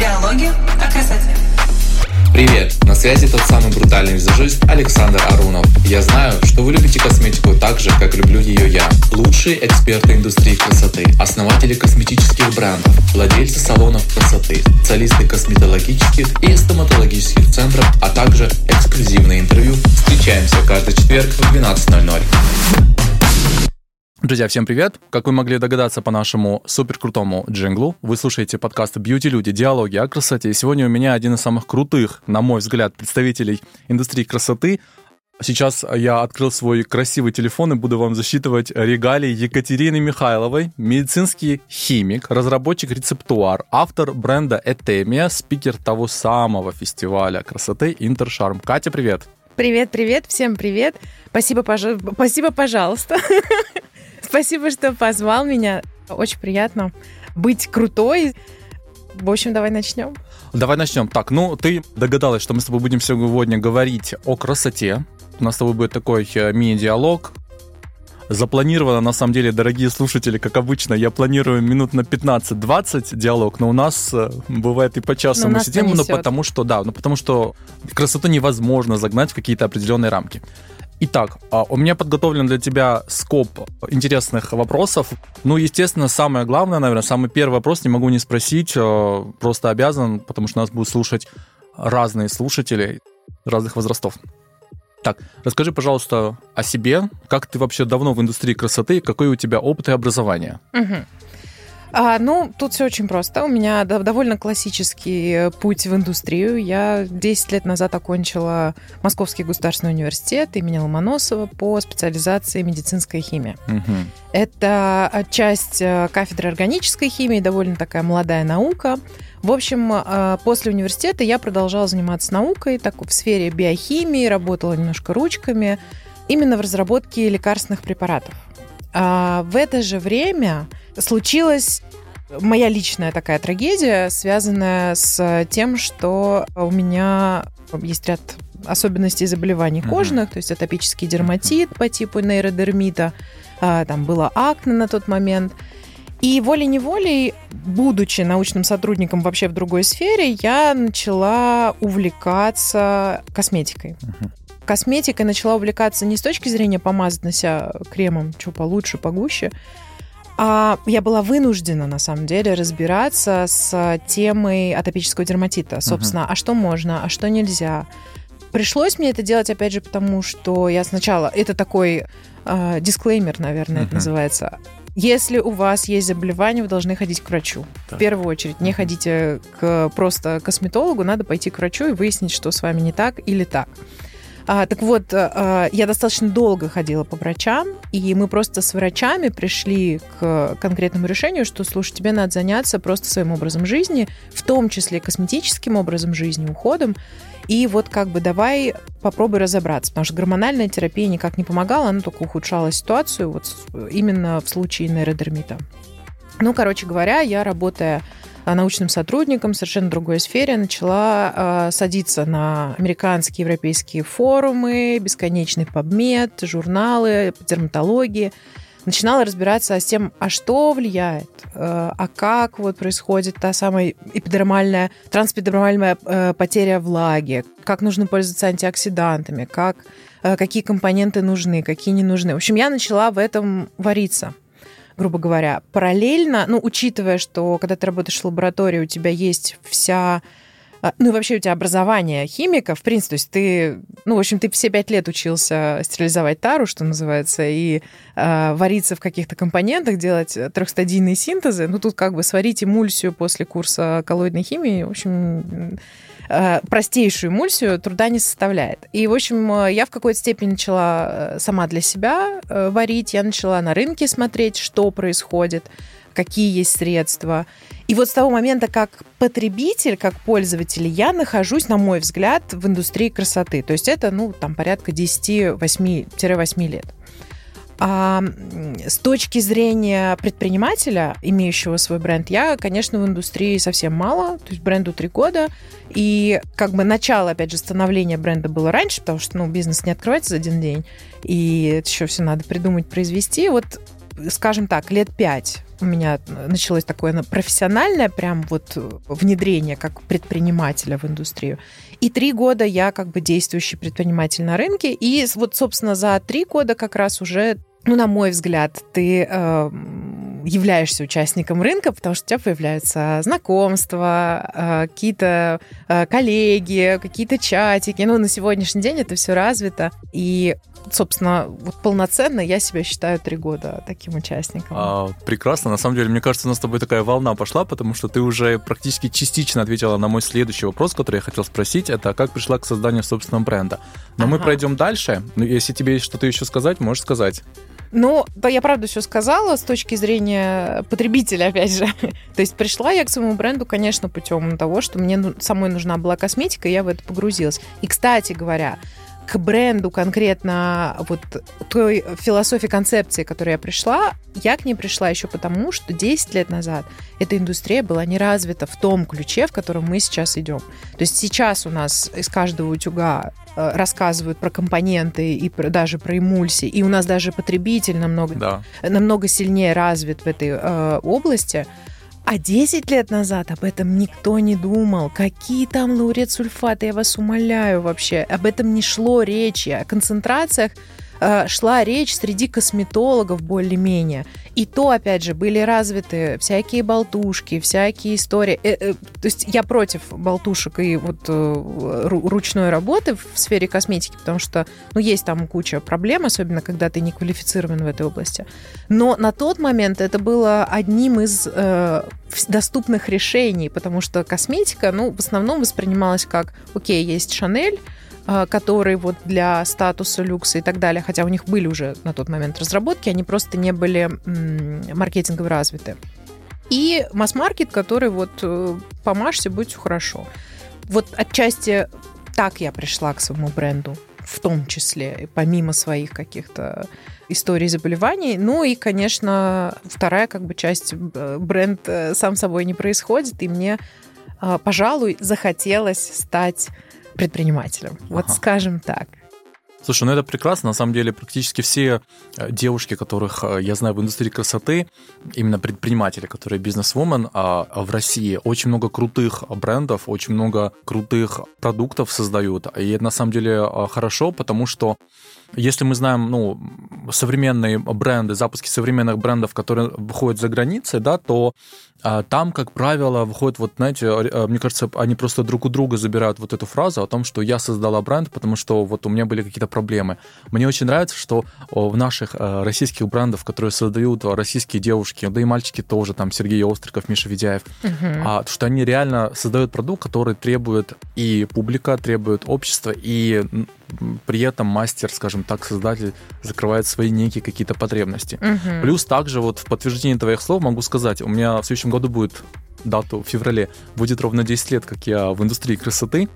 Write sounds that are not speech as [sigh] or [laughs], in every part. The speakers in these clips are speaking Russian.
Диалоги о красоте. Привет! На связи тот самый брутальный визажист Александр Арунов. Я знаю, что вы любите косметику так же, как люблю ее я. Лучшие эксперты индустрии красоты, основатели косметических брендов, владельцы салонов красоты, специалисты косметологических и стоматологических центров, а также эксклюзивные интервью. Встречаемся каждый четверг в 12.00. Друзья, всем привет! Как вы могли догадаться по нашему супер крутому джинглу, вы слушаете подкаст «Бьюти Люди. Диалоги о красоте». И сегодня у меня один из самых крутых, на мой взгляд, представителей индустрии красоты. Сейчас я открыл свой красивый телефон и буду вам засчитывать регалии Екатерины Михайловой, медицинский химик, разработчик рецептуар, автор бренда Этемия, спикер того самого фестиваля красоты Интершарм. Катя, привет! Привет, привет, всем привет. Спасибо, пожа... Спасибо, пожалуйста. [laughs] Спасибо, что позвал меня. Очень приятно быть крутой. В общем, давай начнем. Давай начнем. Так, ну ты догадалась, что мы с тобой будем сегодня говорить о красоте. У нас с тобой будет такой э, мини-диалог. Запланировано, на самом деле, дорогие слушатели, как обычно, я планирую минут на 15-20 диалог, но у нас э, бывает и по часу Но мы сидим, понесет. потому что, да, ну потому что красоту невозможно загнать в какие-то определенные рамки. Итак, а, у меня подготовлен для тебя скоп интересных вопросов. Ну, естественно, самое главное, наверное, самый первый вопрос не могу не спросить, э, просто обязан, потому что нас будут слушать разные слушатели разных возрастов. Так, расскажи, пожалуйста, о себе. Как ты вообще давно в индустрии красоты? Какой у тебя опыт и образование? Мгм. А, ну, тут все очень просто. У меня до- довольно классический э, путь в индустрию. Я 10 лет назад окончила Московский государственный университет имени Ломоносова по специализации медицинская химия. Мгм. Это часть э, кафедры органической химии, довольно такая молодая наука. В общем, э, после университета я продолжала заниматься наукой так, в сфере биохимии, работала немножко ручками, именно в разработке лекарственных препаратов. А в это же время случилась моя личная такая трагедия, связанная с тем, что у меня есть ряд особенностей заболеваний кожных, то есть атопический дерматит по типу нейродермита, а, там было акне на тот момент. И волей-неволей, будучи научным сотрудником вообще в другой сфере, я начала увлекаться косметикой. Мгм. Косметикой начала увлекаться не с точки зрения помазать на себя кремом, что получше, погуще, я была вынуждена, на самом деле, разбираться с темой атопического дерматита. Собственно, а что можно, а что нельзя. Пришлось мне это делать, опять же, потому что я сначала... Это такой э, дисклеймер, наверное, это Мгм. называется. Если у вас есть заболевание, вы должны ходить к врачу. Так. В первую очередь. Не ходите к просто косметологу, надо пойти к врачу и выяснить, что с вами не так или так. А, так вот, э, я достаточно долго ходила по врачам, и мы просто с врачами пришли к конкретному решению, что, слушай, тебе надо заняться просто своим образом жизни, в том числе косметическим образом жизни, уходом, и вот как бы давай попробуй разобраться, потому что гормональная терапия никак не помогала, она только ухудшала ситуацию вот именно в случае нейродермита. Ну, короче говоря, я, работая а, научным сотрудником совершенно другой сфере, начала э, садиться на американские европейские форумы, бесконечный PubMed, журналы по дерматологии. Начинала разбираться с тем, а что влияет, э, а как вот происходит та самая эпидермальная, трансэпидермальная э, потеря влаги, как нужно пользоваться антиоксидантами, как, э, какие компоненты нужны, какие не нужны. В общем, я начала в этом вариться грубо говоря. Параллельно, ну, учитывая, что когда ты работаешь в лаборатории, у тебя есть вся ну и вообще у тебя образование химика, в принципе, то есть ты, ну, в общем, ты все пять лет учился стерилизовать тару, что называется, и э, вариться в каких-то компонентах, делать трехстадийные синтезы. Ну, тут как бы сварить эмульсию после курса коллоидной химии, в общем, э, простейшую эмульсию труда не составляет. И, в общем, я в какой-то степени начала э, сама для себя э, варить, я начала на рынке смотреть, что происходит, какие есть средства. И вот с того момента, как потребитель, как пользователь, я нахожусь, на мой взгляд, в индустрии красоты. То есть это, ну, там порядка 10-8 лет. А с точки зрения предпринимателя, имеющего свой бренд, я, конечно, в индустрии совсем мало, то есть бренду три года, и как бы начало, опять же, становления бренда было раньше, потому что, ну, бизнес не открывается за один день, и это еще все надо придумать, произвести. Вот скажем так, лет пять у меня началось такое профессиональное прям вот внедрение как предпринимателя в индустрию. И три года я как бы действующий предприниматель на рынке. И вот, собственно, за три года как раз уже ну, на мой взгляд, ты э, являешься участником рынка, потому что у тебя появляются знакомства, э, какие-то э, коллеги, какие-то чатики. Ну, на сегодняшний день это все развито. И собственно, вот полноценно я себя считаю три года таким участником. А, прекрасно. На самом деле, мне кажется, у нас с тобой такая волна пошла, потому что ты уже практически частично ответила на мой следующий вопрос, который я хотел спросить. Это как пришла к созданию собственного бренда. Но ага. мы пройдем дальше. Ну, если тебе есть что-то еще сказать, можешь сказать. Ну, я правда все сказала с точки зрения потребителя, опять же. [laughs] То есть пришла я к своему бренду, конечно, путем того, что мне ну, самой нужна была косметика, и я в это погрузилась. И, кстати говоря, к бренду конкретно вот той философии, концепции, к которой я пришла, я к ней пришла еще потому, что 10 лет назад эта индустрия была не развита в том ключе, в котором мы сейчас идем. То есть сейчас у нас из каждого утюга рассказывают про компоненты и про, даже про эмульсии, и у нас даже потребитель намного, да. намного сильнее развит в этой э, области. А 10 лет назад об этом никто не думал. Какие там лаурет сульфаты, я вас умоляю вообще. Об этом не шло речи. О концентрациях Э, шла речь среди косметологов более-менее. И то, опять же, были развиты всякие болтушки, всякие истории. Э, э, то есть я против болтушек и вот ручной работы в сфере косметики, потому что, ну, есть там куча проблем, особенно когда ты не квалифицирован в этой области. Но на тот момент это было одним из доступных решений, потому что косметика, ну, в основном воспринималась как, окей, есть Шанель, а, которые вот для статуса люкса и так далее, хотя у них были уже на тот момент разработки, они просто не были маркетингово развиты. И масс-маркет, который вот э, помажься, будет все хорошо. Вот отчасти так я пришла к своему бренду, в том числе, помимо своих каких-то историй заболеваний. Ну и, конечно, вторая как бы часть э, бренд э, сам собой не происходит, и мне, пожалуй, захотелось стать предпринимателем. Ага. Вот скажем так. Слушай, ну это прекрасно. На самом деле практически все э, девушки, которых э, я знаю в индустрии красоты, именно предприниматели, которые бизнес-вумен, а, а в России очень много крутых брендов, очень много крутых продуктов создают. И это на самом деле э, хорошо, потому что если мы знаем, ну, современные бренды, запуски современных брендов, которые выходят за границей, да, то а, там, как правило, выходит, вот, знаете, а, мне кажется, они просто друг у друга забирают вот эту фразу о том, что я создала бренд, потому что вот у меня были какие-то проблемы. Мне очень нравится, что в наших а, российских брендах, которые создают российские девушки, да и мальчики тоже, там, Сергей Остриков, Миша Ведяев, а, что они реально создают продукт, который требует и публика, требует общество, и при этом мастер, скажем так, создатель закрывает свои некие какие-то потребности. Угу. Плюс также вот в подтверждение твоих слов могу сказать, у меня в следующем году будет дату в феврале, будет ровно 10 лет, как я в индустрии красоты.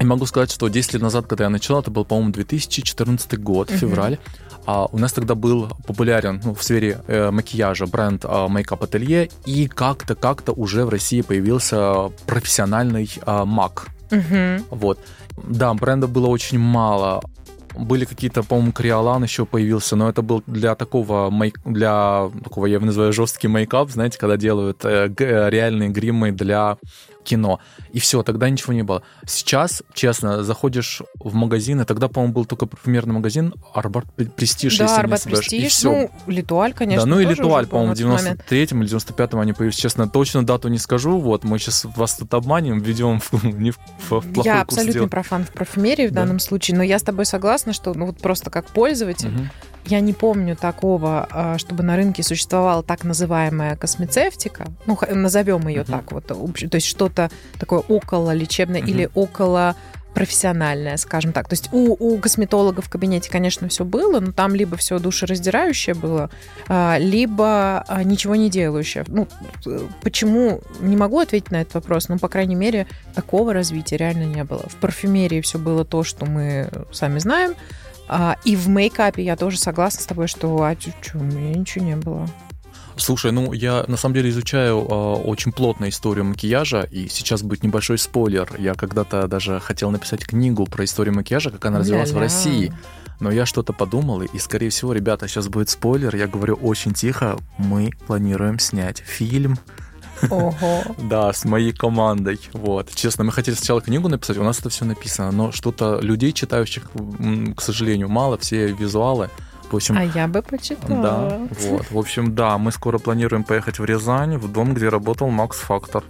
И могу сказать, что 10 лет назад, когда я начал, это был, по-моему, 2014 год, uh-huh. февраль. А у нас тогда был популярен ну, в сфере э, макияжа бренд э, Makeup Atelier, и как-то как-то уже в России появился профессиональный э, мак. Uh-huh. Вот. Да, бренда было очень мало. Были какие-то, по-моему, Криолан еще появился, но это был для такого, мейк, для такого, я его называю жесткий мейкап, знаете, когда делают э, реальные гримы для кино. И все, тогда ничего не было. Сейчас, честно, заходишь в магазин, и тогда, по-моему, был только парфюмерный магазин Арбат Престиж, да, если Арбат не Престиж, и все. ну, Литуаль, конечно. Да, ну и Литуаль, по-моему, в 93-м или 95-м они появились. Честно, точно дату не скажу, вот, мы сейчас вас тут обманем, ведем в, [laughs] не в, в плохой Я абсолютно профан в парфюмерии в да. данном случае, но я с тобой согласна, что ну, вот просто как пользователь, угу я не помню такого, а, чтобы на рынке существовала так называемая космецевтика, ну, назовем ее uh-huh. так вот, то есть что-то такое около лечебное uh-huh. или около профессиональное, скажем так. То есть у, у косметолога в кабинете, конечно, все было, но там либо все душераздирающее было, а, либо а, ничего не делающее. Ну, почему? Не могу ответить на этот вопрос, но, по крайней мере, такого развития реально не было. В парфюмерии все было то, что мы сами знаем, а, и в мейкапе я тоже согласна с тобой, что а чё, у меня ничего не было. Слушай, ну я на самом деле изучаю э, очень плотно историю макияжа, и сейчас будет небольшой спойлер. Я когда-то даже хотел написать книгу про историю макияжа, как она развивалась в России. Но я что-то подумал, и, скорее всего, ребята, сейчас будет спойлер. Я говорю очень тихо. Мы планируем снять фильм. Ого. [laughs] Да, с моей командой. Вот. Честно, мы хотели сначала книгу написать, у нас это все написано, но что-то людей, читающих, к сожалению, мало, все визуалы. В общем, а я бы почитала. Да, вот. В общем, да, мы скоро планируем поехать в Рязань, в дом, где работал Макс Фактор.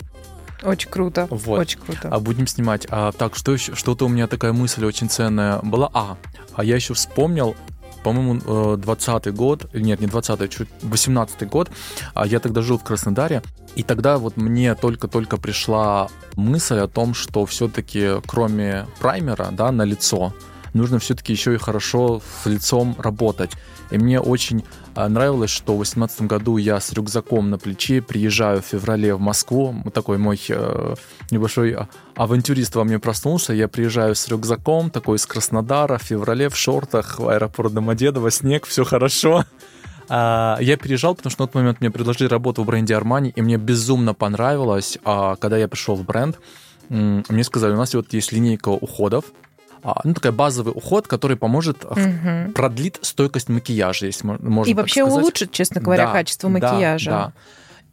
Очень круто. Вот. Очень круто. А будем снимать. А, так, что еще? Что-то у меня такая мысль очень ценная была. А, а я еще вспомнил, по-моему, 20 э, год, нет, не 20 чуть 18 год, а я тогда жил в Краснодаре, и тогда вот мне только-только пришла мысль о том, что все-таки кроме праймера, да, на лицо, нужно все-таки еще и хорошо с лицом работать. И мне очень а, нравилось, что в 2018 году я с рюкзаком на плече приезжаю в феврале в Москву. Такой мой э, небольшой а, авантюрист во мне проснулся. Я приезжаю с рюкзаком, такой из Краснодара, в феврале в шортах, в аэропорт Домодедово, снег, все хорошо. А, я переезжал, потому что на тот момент мне предложили работу в бренде Armani, и мне безумно понравилось. А когда я пришел в бренд, мне сказали, у нас вот есть линейка уходов, ну, такой базовый уход, который поможет, угу. продлит стойкость макияжа, если можно И вообще сказать. улучшит, честно говоря, да, качество макияжа. Да, да.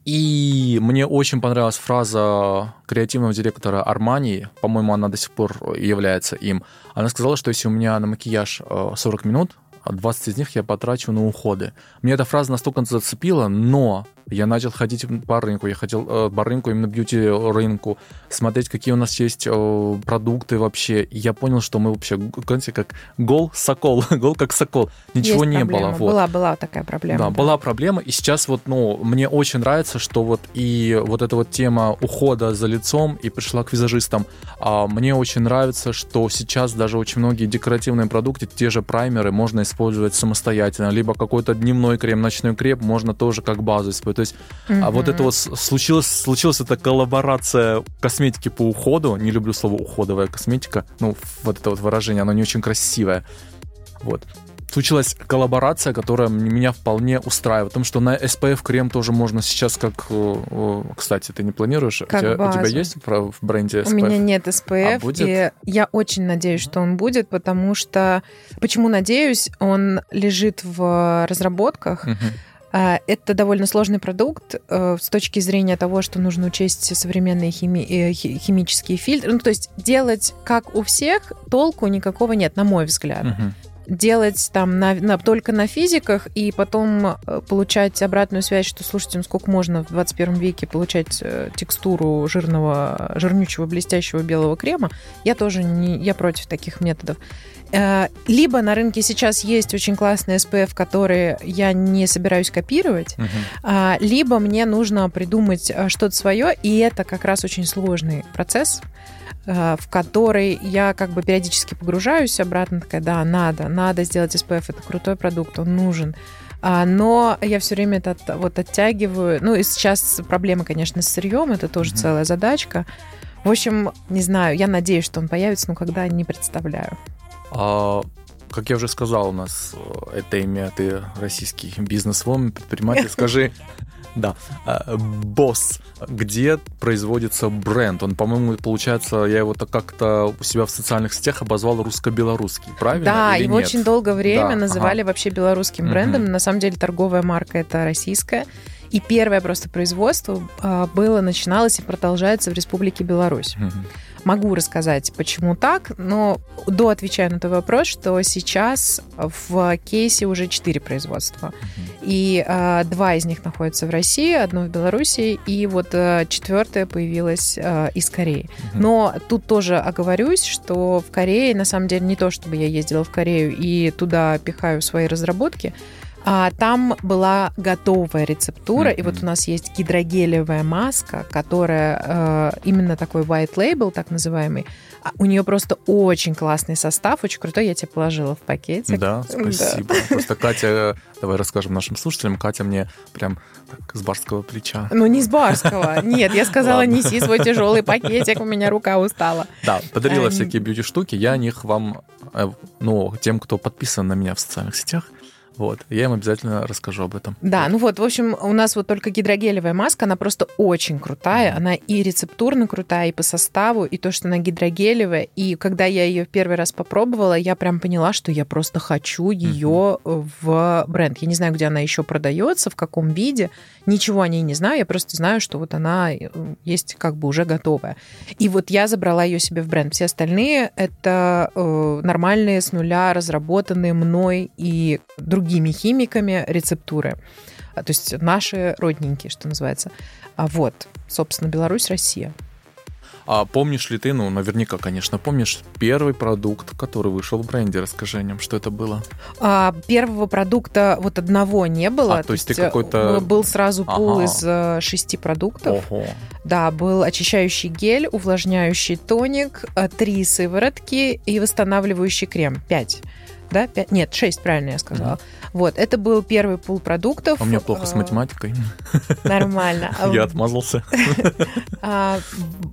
И мне очень понравилась фраза креативного директора Армани, по-моему, она до сих пор является им. Она сказала, что если у меня на макияж 40 минут, 20 из них я потрачу на уходы. Мне эта фраза настолько зацепила, но я начал ходить по рынку, я хотел э, по рынку, именно бьюти-рынку, смотреть, какие у нас есть э, продукты вообще. И я понял, что мы вообще, знаете, как гол сокол, [laughs] гол как сокол. Ничего есть не проблема. было. Вот. Была, была такая проблема. Да, да, была проблема. И сейчас вот, ну, мне очень нравится, что вот и вот эта вот тема ухода за лицом и пришла к визажистам. А мне очень нравится, что сейчас даже очень многие декоративные продукты, те же праймеры, можно использовать самостоятельно. Либо какой-то дневной крем, ночной крем можно тоже как базу использовать то есть, mm-hmm. а вот это вот случилось, случилась эта коллаборация косметики по уходу. Не люблю слово уходовая косметика. Ну, вот это вот выражение, оно не очень красивое. Вот случилась коллаборация, которая меня вполне устраивает. Потому что на SPF крем тоже можно сейчас как... Э, кстати, ты не планируешь? Как у, тебя, базу. у тебя есть в бренде SPF? У меня нет SPF, а будет? и я очень надеюсь, что он будет, потому что... Почему надеюсь? Он лежит в разработках. Угу. А, это довольно сложный продукт э, с точки зрения того, что нужно учесть современные хими- э, химические фильтры. Ну, то есть делать как у всех толку никакого нет, на мой взгляд. Угу делать там на, на, только на физиках и потом э, получать обратную связь, что, слушайте, ну сколько можно в 21 веке получать текстуру жирного, жирнючего, блестящего белого крема, я тоже не, я против таких методов. Э, либо на рынке сейчас есть очень классные SPF, которые я не собираюсь копировать, uh-huh. либо мне нужно придумать э, что-то свое, и это как раз очень сложный процесс, э, в который я как бы периодически погружаюсь обратно, такая, да, надо, надо сделать SPF, это крутой продукт, он нужен. А, но я все время это вот оттягиваю. Ну и сейчас проблема, конечно, с сырьем, это тоже uh-huh. целая задачка. В общем, не знаю, я надеюсь, что он появится, но когда не представляю. А, как я уже сказал, у нас э, это имя, ты российский бизнес-вумен, предприниматель. [laughs] Скажи, да, а, босс, где производится бренд? Он, по-моему, получается, я его так как-то у себя в социальных сетях обозвал русско-белорусский, правильно? Да, его нет? очень долгое время да, называли ага. вообще белорусским брендом. Угу. На самом деле торговая марка это российская. И первое просто производство а, было, начиналось и продолжается в Республике Беларусь. Угу. Могу рассказать, почему так, но до отвечаю на твой вопрос, что сейчас в кейсе уже четыре производства. Uh-huh. И э, два из них находятся в России, одно в Беларуси, и вот э, четвертое появилось э, из Кореи. Uh-huh. Но тут тоже оговорюсь, что в Корее, на самом деле, не то, чтобы я ездила в Корею и туда пихаю свои разработки, а, там была готовая рецептура, mm-hmm. и вот у нас есть гидрогелевая маска, которая э, именно такой white label, так называемый. А у нее просто очень классный состав, очень крутой. Я тебе положила в пакетик. Да, спасибо. Да. Просто Катя, давай расскажем нашим слушателям, Катя мне прям так, с барского плеча. Ну, не с барского. Нет, я сказала, неси свой тяжелый пакетик, у меня рука устала. Да, подарила всякие бьюти-штуки, я о них вам, э, ну, тем, кто подписан на меня в социальных сетях, Вот, я им обязательно расскажу об этом. Да, ну вот, в общем, у нас вот только гидрогелевая маска, она просто очень крутая, она и рецептурно крутая, и по составу, и то, что она гидрогелевая, и когда я ее первый раз попробовала, я прям поняла, что я просто хочу ее в бренд. Я не знаю, где она еще продается, в каком виде, ничего о ней не знаю, я просто знаю, что вот она э, есть как бы уже готовая. И вот я забрала ее себе в бренд. Все остальные это э, нормальные с нуля разработанные мной и другими химиками рецептуры. А, то есть наши родненькие, что называется. А вот, собственно, Беларусь, Россия. А помнишь ли ты, ну, наверняка, конечно, помнишь первый продукт, который вышел в бренде? Расскажи о нем, что это было? А, первого продукта вот одного не было. А, то, то есть ты какой-то... Э, был сразу пул ага. из э, шести продуктов. Ого. Да, был очищающий гель, увлажняющий тоник, э, три сыворотки и восстанавливающий крем. Пять да? 5, нет, 6, правильно я сказала. Угу. Вот, это был первый пул продуктов. А у меня плохо с а, математикой. Нормально. [laughs] Я отмазался. [laughs] А,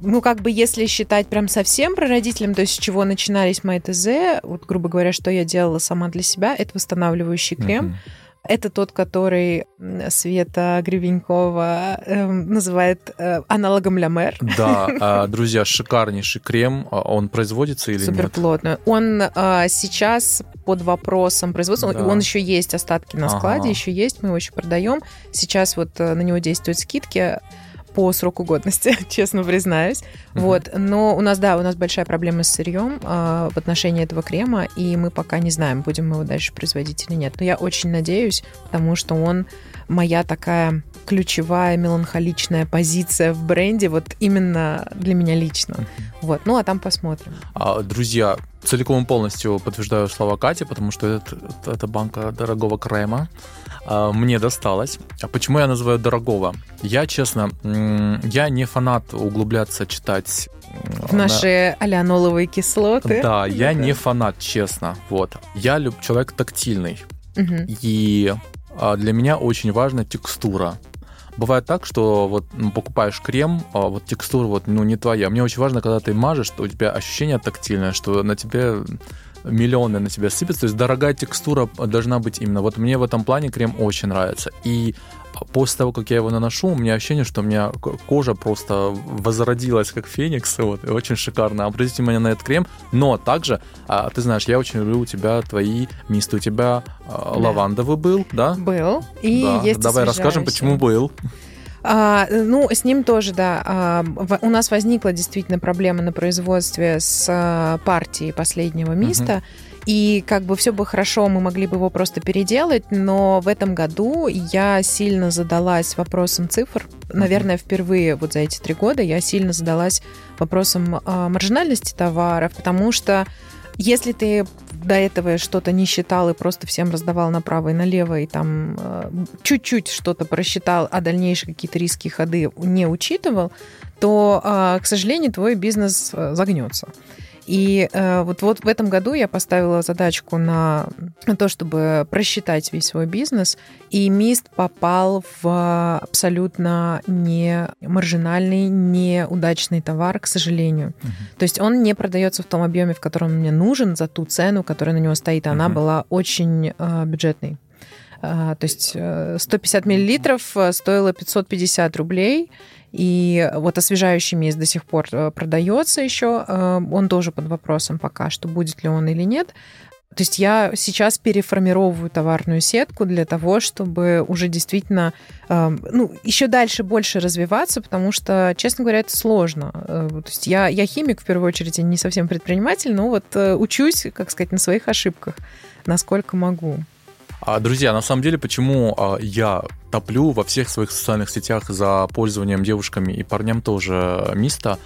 ну, как бы, если считать прям совсем про родителям, то есть с чего начинались мои ТЗ, вот, грубо говоря, что я делала сама для себя, это восстанавливающий крем. Это тот, который Света Гривенькова э, называет э, аналогом Ля Мэр. Да, а, [laughs] друзья, шикарнейший крем. А он производится или Суперплотно. нет? Он а, сейчас под вопросом производства. Да. Он еще есть остатки на складе, ага. еще есть, мы его еще продаем. Сейчас вот э, на него действуют скидки по сроку годности, [laughs] честно признаюсь. Uh-huh. Вот. Но у нас, да, у нас большая проблема с сырьем э, в отношении этого крема, и мы пока не знаем, будем мы его дальше производить или нет. Но я очень надеюсь, потому что он моя такая ключевая меланхоличная позиция в бренде, вот именно для меня лично. Uh-huh. Вот. Ну, а там посмотрим. А, друзья, целиком и полностью подтверждаю слова Кати, потому что это, это банка дорогого крема. А, мне досталось. А почему я называю дорогого? Я, честно, я не фанат углубляться, читать в наши на... аляноловые кислоты. Да, я не фанат, честно. Вот. Я люб... человек тактильный. Угу. И а, для меня очень важна текстура. Бывает так, что вот покупаешь крем, а вот текстура вот ну не твоя. Мне очень важно, когда ты мажешь, что у тебя ощущение тактильное, что на тебе миллионы на тебя сыпятся. То есть дорогая текстура должна быть именно. Вот мне в этом плане крем очень нравится. И после того, как я его наношу, у меня ощущение, что у меня кожа просто возродилась как феникс, вот, и очень шикарно. Обратите внимание на этот крем, но также, а, ты знаешь, я очень люблю у тебя твои мисты, у тебя а, да. лавандовый был, да? Был, и да. есть Давай расскажем, почему был. А, ну, с ним тоже, да. А, у нас возникла действительно проблема на производстве с а, партией последнего миста. Угу. И как бы все бы хорошо, мы могли бы его просто переделать, но в этом году я сильно задалась вопросом цифр. Наверное, впервые вот за эти три года я сильно задалась вопросом маржинальности товаров, потому что если ты до этого что-то не считал и просто всем раздавал направо и налево, и там э, чуть-чуть что-то просчитал, а дальнейшие какие-то риски ходы не учитывал, то, э, к сожалению, твой бизнес э, загнется. И э, вот, вот в этом году я поставила задачку на то, чтобы просчитать весь свой бизнес, и МИСТ попал в абсолютно не маржинальный, неудачный товар, к сожалению. Uh-huh. То есть он не продается в том объеме, в котором он мне нужен, за ту цену, которая на него стоит. Она uh-huh. была очень э, бюджетной. Uh, то есть 150 э, миллилитров э, стоило 550 рублей, и вот освежающий мисс до сих пор э, продается еще. Э, он тоже под вопросом пока, что будет ли он или нет. То есть я сейчас переформировываю товарную сетку для того, чтобы уже действительно э, ну, еще дальше больше развиваться, потому что, честно говоря, это сложно. То есть я, я химик, в первую очередь, я не совсем предприниматель, но вот учусь, как сказать, на своих ошибках, насколько могу. А, друзья, на самом деле, почему а, я топлю во всех своих социальных сетях за пользованием девушками и парням тоже миста,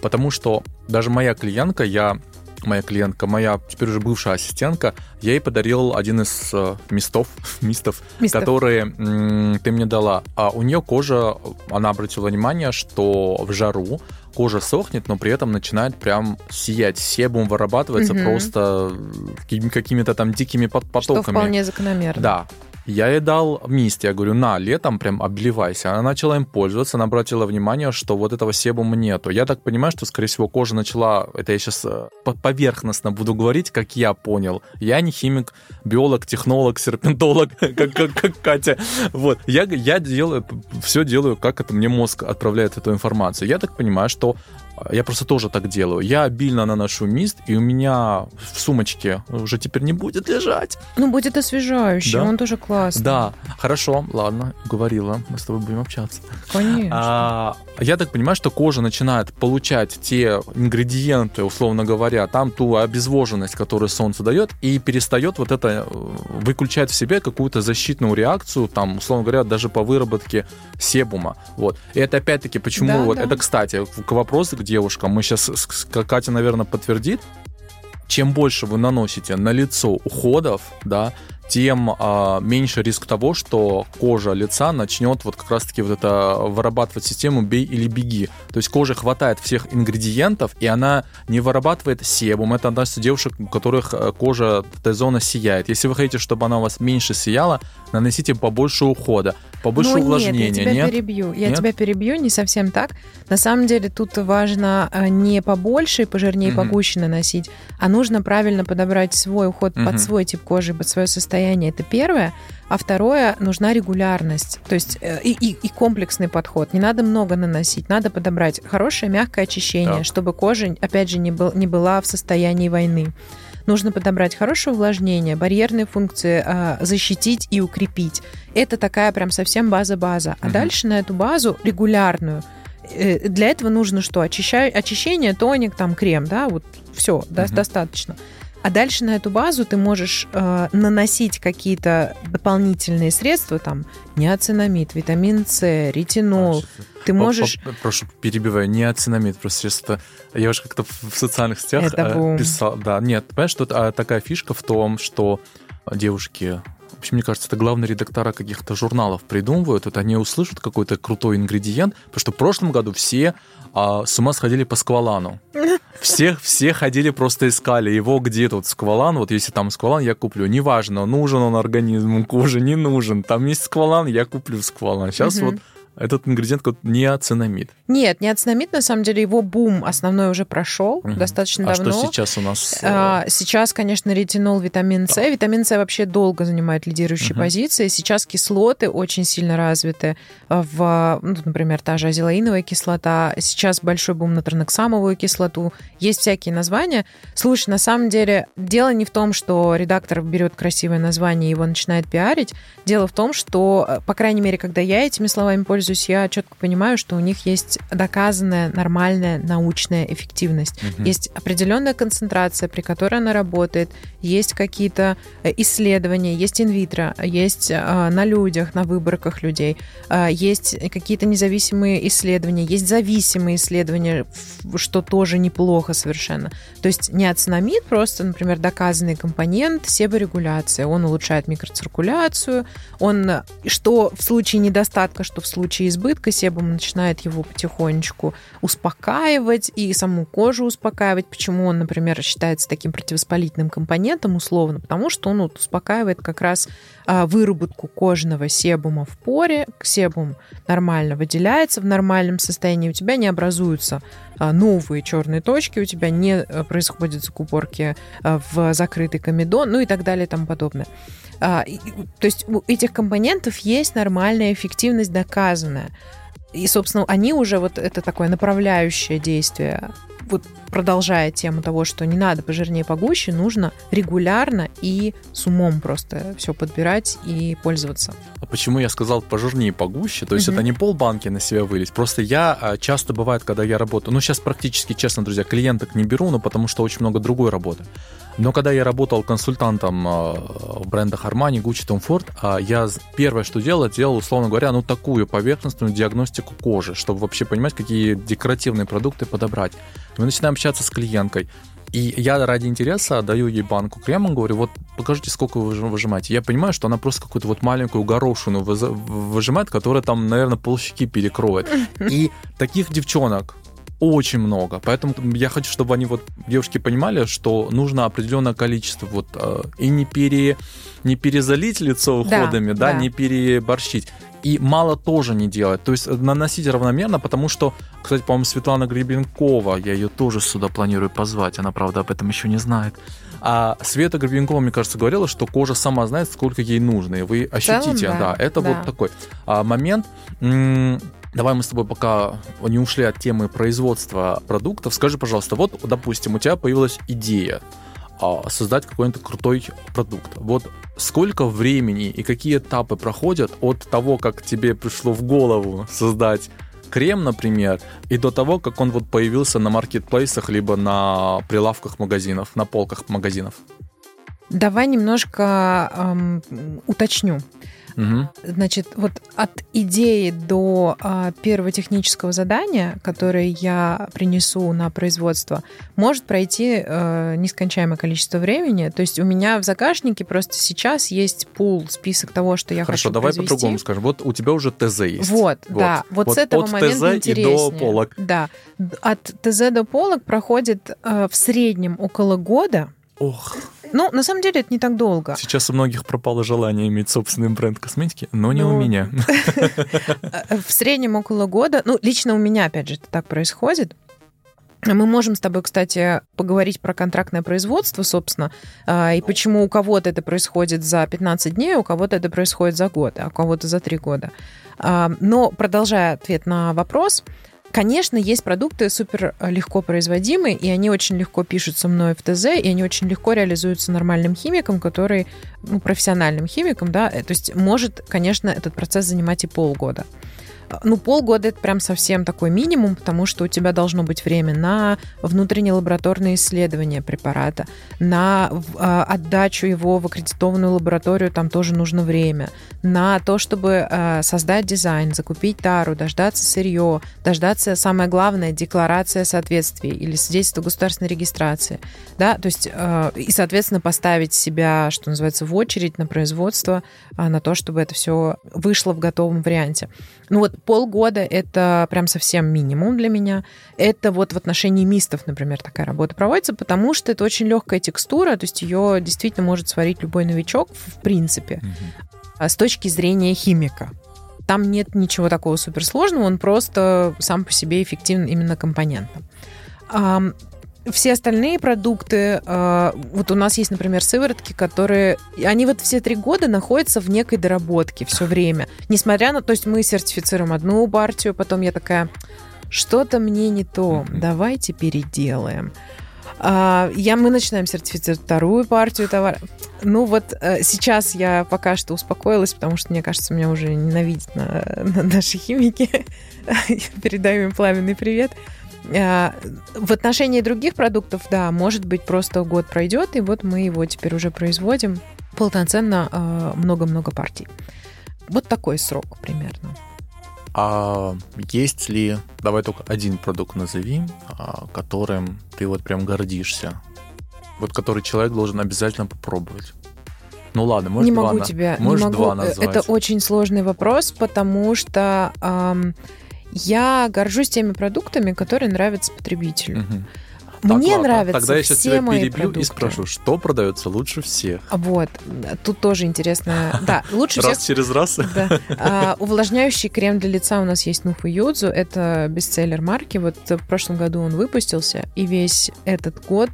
потому что даже моя клиентка, я моя клиентка, моя теперь уже бывшая ассистентка, я ей подарил один из э, мистов, [laughs] мистов, мистов. которые м, ты мне дала. А у нее кожа, она обратила внимание, что в жару кожа сохнет, но при этом начинает прям сиять. Себум вырабатывается угу. просто какими-то там дикими потоками. Что вполне закономерно. Да. Я ей дал мист, я говорю, на, летом прям обливайся. Она начала им пользоваться, она обратила внимание, что вот этого себума нету. Я так понимаю, что, скорее всего, кожа начала, это я сейчас э, поверхностно буду говорить, как я понял. Я не химик, биолог, технолог, серпентолог, [laughs] как, как, Катя. Вот. Я, я делаю, все делаю, как это мне мозг отправляет эту информацию. Я так понимаю, что я просто тоже так делаю. Я обильно наношу мист, и у меня в сумочке уже теперь не будет лежать. Ну, будет освежающий, да? он тоже классный. Да, хорошо, ладно, говорила, мы с тобой будем общаться. Конечно. А, я так понимаю, что кожа начинает получать те ингредиенты, условно говоря, там ту обезвоженность, которую солнце дает, и перестает вот это э, выключать в себе какую-то защитную реакцию, там, условно говоря, даже по выработке себума. Вот. И это опять-таки почему да, вот да. это, кстати, к вопросу девушкам. Мы сейчас, Катя, наверное, подтвердит, чем больше вы наносите на лицо уходов, да, тем а, меньше риск того, что кожа лица начнет вот как раз-таки вот это вырабатывать систему «бей или беги». То есть коже хватает всех ингредиентов, и она не вырабатывает себум. Это относится девушек, у которых э, кожа Т-зона сияет. Если вы хотите, чтобы она у вас меньше сияла, наносите побольше ухода, побольше ну, увлажнения. Нет, я тебя нет? перебью. Я нет? тебя перебью, не совсем так. На самом деле тут важно э, не побольше и пожирнее угу. погуще наносить, а нужно правильно подобрать свой уход угу. под свой тип кожи, под свое состояние. Это первое. А второе, нужна регулярность, то есть э, и, и, и комплексный подход. Не надо много наносить, надо подобрать хорошее мягкое очищение, да. чтобы кожа, опять же, не, был, не была в состоянии войны. Нужно подобрать хорошее увлажнение, барьерные функции э, защитить и укрепить. Это такая прям совсем база-база. А угу. дальше на эту базу регулярную э, для этого нужно что? Очищай, очищение, тоник, там, крем, да, вот все, угу. да, достаточно. А дальше на эту базу ты можешь э, наносить какие-то дополнительные средства, там, неоцинамид, витамин С, ретинол. Ты можешь... Прошу, перебиваю, неоцинамид, просто средство. Я уже как-то в социальных сетях Это э, писал. Да, нет, понимаешь, тут а, такая фишка в том, что девушки в общем, мне кажется, это главные редактора каких-то журналов придумывают. Вот они услышат какой-то крутой ингредиент, потому что в прошлом году все а, с ума сходили по сквалану. [laughs] Все, все ходили, просто искали его где-то, вот сквалан, вот если там сквалан, я куплю. Неважно, нужен он организму, коже, не нужен. Там есть сквалан, я куплю сквалан. Сейчас угу. вот этот ингредиент как неоцинамид. Нет, неоцинамид, на самом деле, его бум основной уже прошел угу. достаточно а давно. А что сейчас у нас? А, сейчас, конечно, ретинол, витамин С. Витамин С вообще долго занимает лидирующие угу. позиции. Сейчас кислоты очень сильно развиты. В, ну, например, та же азелаиновая кислота. Сейчас большой бум на транексамовую кислоту. Есть всякие названия. Слушай, на самом деле, дело не в том, что редактор берет красивое название и его начинает пиарить. Дело в том, что, по крайней мере, когда я этими словами пользуюсь, пользуюсь, я четко понимаю, что у них есть доказанная нормальная научная эффективность. Угу. Есть определенная концентрация, при которой она работает, есть какие-то э, исследования, есть инвитро, есть э, на людях, на выборках людей, э, есть какие-то независимые исследования, есть зависимые исследования, что тоже неплохо совершенно. То есть неоцинамид просто, например, доказанный компонент себорегуляции. Он улучшает микроциркуляцию, он, что в случае недостатка, что в случае случае избытка себум начинает его потихонечку успокаивать и саму кожу успокаивать. Почему он, например, считается таким противовоспалительным компонентом условно? Потому что он вот успокаивает как раз а, выработку кожного себума в поре. Себум нормально выделяется в нормальном состоянии, у тебя не образуются а, новые черные точки, у тебя не э, происходит закупорки а, в закрытый комедон, ну и так далее и тому подобное. А, то есть у этих компонентов есть нормальная эффективность доказанная. И, собственно, они уже вот это такое направляющее действие вот продолжая тему того, что не надо пожирнее погуще, нужно регулярно и с умом просто все подбирать и пользоваться. А почему я сказал пожирнее погуще? То есть угу. это не полбанки на себя вылить. Просто я а, часто бывает, когда я работаю, ну сейчас практически, честно, друзья, клиенток не беру, но потому что очень много другой работы. Но когда я работал консультантом а, в брендах Armani, Gucci, Tom Ford, а, я первое, что делал, делал, условно говоря, ну такую поверхностную диагностику кожи, чтобы вообще понимать, какие декоративные продукты подобрать. Мы начинаем общаться с клиенткой. И я ради интереса даю ей банку крема, говорю, вот покажите, сколько вы выжимаете. Я понимаю, что она просто какую-то вот маленькую горошину выжимает, которая там, наверное, полщеки перекроет. И таких девчонок очень много. Поэтому я хочу, чтобы они вот, девушки, понимали, что нужно определенное количество вот э, и не, пере, не перезалить лицо уходами, да, да, да, не переборщить. И мало тоже не делать. То есть наносить равномерно, потому что, кстати, по-моему, Светлана Гребенкова, я ее тоже сюда планирую позвать, она, правда, об этом еще не знает. А Света Гребенкова, мне кажется, говорила, что кожа сама знает, сколько ей нужно, и вы ощутите, целом, да. да, это да. вот такой а, момент. Давай мы с тобой пока не ушли от темы производства продуктов. Скажи, пожалуйста, вот, допустим, у тебя появилась идея а, создать какой-нибудь крутой продукт. Вот сколько времени и какие этапы проходят от того, как тебе пришло в голову создать крем, например, и до того, как он вот появился на маркетплейсах, либо на прилавках магазинов, на полках магазинов? Давай немножко эм, уточню. Угу. Значит, вот от идеи до а, первого технического задания, которое я принесу на производство, может пройти а, нескончаемое количество времени. То есть у меня в загашнике просто сейчас есть пул, список того, что я Хорошо, хочу давай произвести. по-другому скажем. Вот у тебя уже ТЗ есть. Вот, вот. да. Вот, вот с этого от момента ТЗ интереснее. и до полок. Да. От ТЗ до полок проходит а, в среднем около года. Ох. Ну, на самом деле, это не так долго. Сейчас у многих пропало желание иметь собственный бренд косметики, но не ну, у меня. [laughs] В среднем около года. Ну, лично у меня, опять же, это так происходит. Мы можем с тобой, кстати, поговорить про контрактное производство, собственно, а, и почему у кого-то это происходит за 15 дней, у кого-то это происходит за год, а у кого-то за 3 года. А, но продолжая ответ на вопрос, Конечно, есть продукты супер э, легко производимые, и они очень легко пишутся мной в ТЗ, и они очень легко реализуются нормальным химиком, который, ну, профессиональным химиком, да, э, то есть может, конечно, этот процесс занимать и полгода. Ну, полгода это прям совсем такой минимум, потому что у тебя должно быть время на внутреннее лабораторное исследование препарата, на э, отдачу его в аккредитованную лабораторию, там тоже нужно время, на то, чтобы э, создать дизайн, закупить тару, дождаться сырье, дождаться, самое главное, декларация соответствия или свидетельство государственной регистрации, да, то есть и, соответственно, поставить себя, что называется, в очередь на производство, на то, чтобы это все вышло в готовом варианте. Ну вот полгода это прям совсем минимум для меня. Это вот в отношении мистов, например, такая работа проводится, потому что это очень легкая текстура, то есть ее действительно может сварить любой новичок, в принципе, угу. с точки зрения химика. Там нет ничего такого суперсложного, он просто сам по себе эффективен именно компонентом все остальные продукты, э, вот у нас есть, например, сыворотки, которые, они вот все три года находятся в некой доработке все время. Несмотря на, то есть мы сертифицируем одну партию, потом я такая, что-то мне не то, давайте переделаем. А, я, мы начинаем сертифицировать вторую партию товара. Ну вот э, сейчас я пока что успокоилась, потому что, мне кажется, меня уже ненавидят на, [laughs] на наши химики. [laughs] Передаю им пламенный привет. Э, в отношении других продуктов, да, может быть, просто год пройдет, и вот мы его теперь уже производим полноценно э, много-много партий. Вот такой срок примерно. А есть ли, давай только один продукт назови, а, которым ты вот прям гордишься? Вот который человек должен обязательно попробовать. Ну ладно, может не два могу тебя, можешь не могу. два назвать. Это очень сложный вопрос, потому что эм, я горжусь теми продуктами, которые нравятся потребителю. Угу. Мне ладно. нравятся Тогда я сейчас все тебя мои перебью продукты. и спрошу, что продается лучше всех? Вот, тут тоже интересно. Да, лучше раз всех... через раз? Да. А, увлажняющий крем для лица у нас есть Нуфа Юдзу. Это бестселлер марки. Вот в прошлом году он выпустился, и весь этот год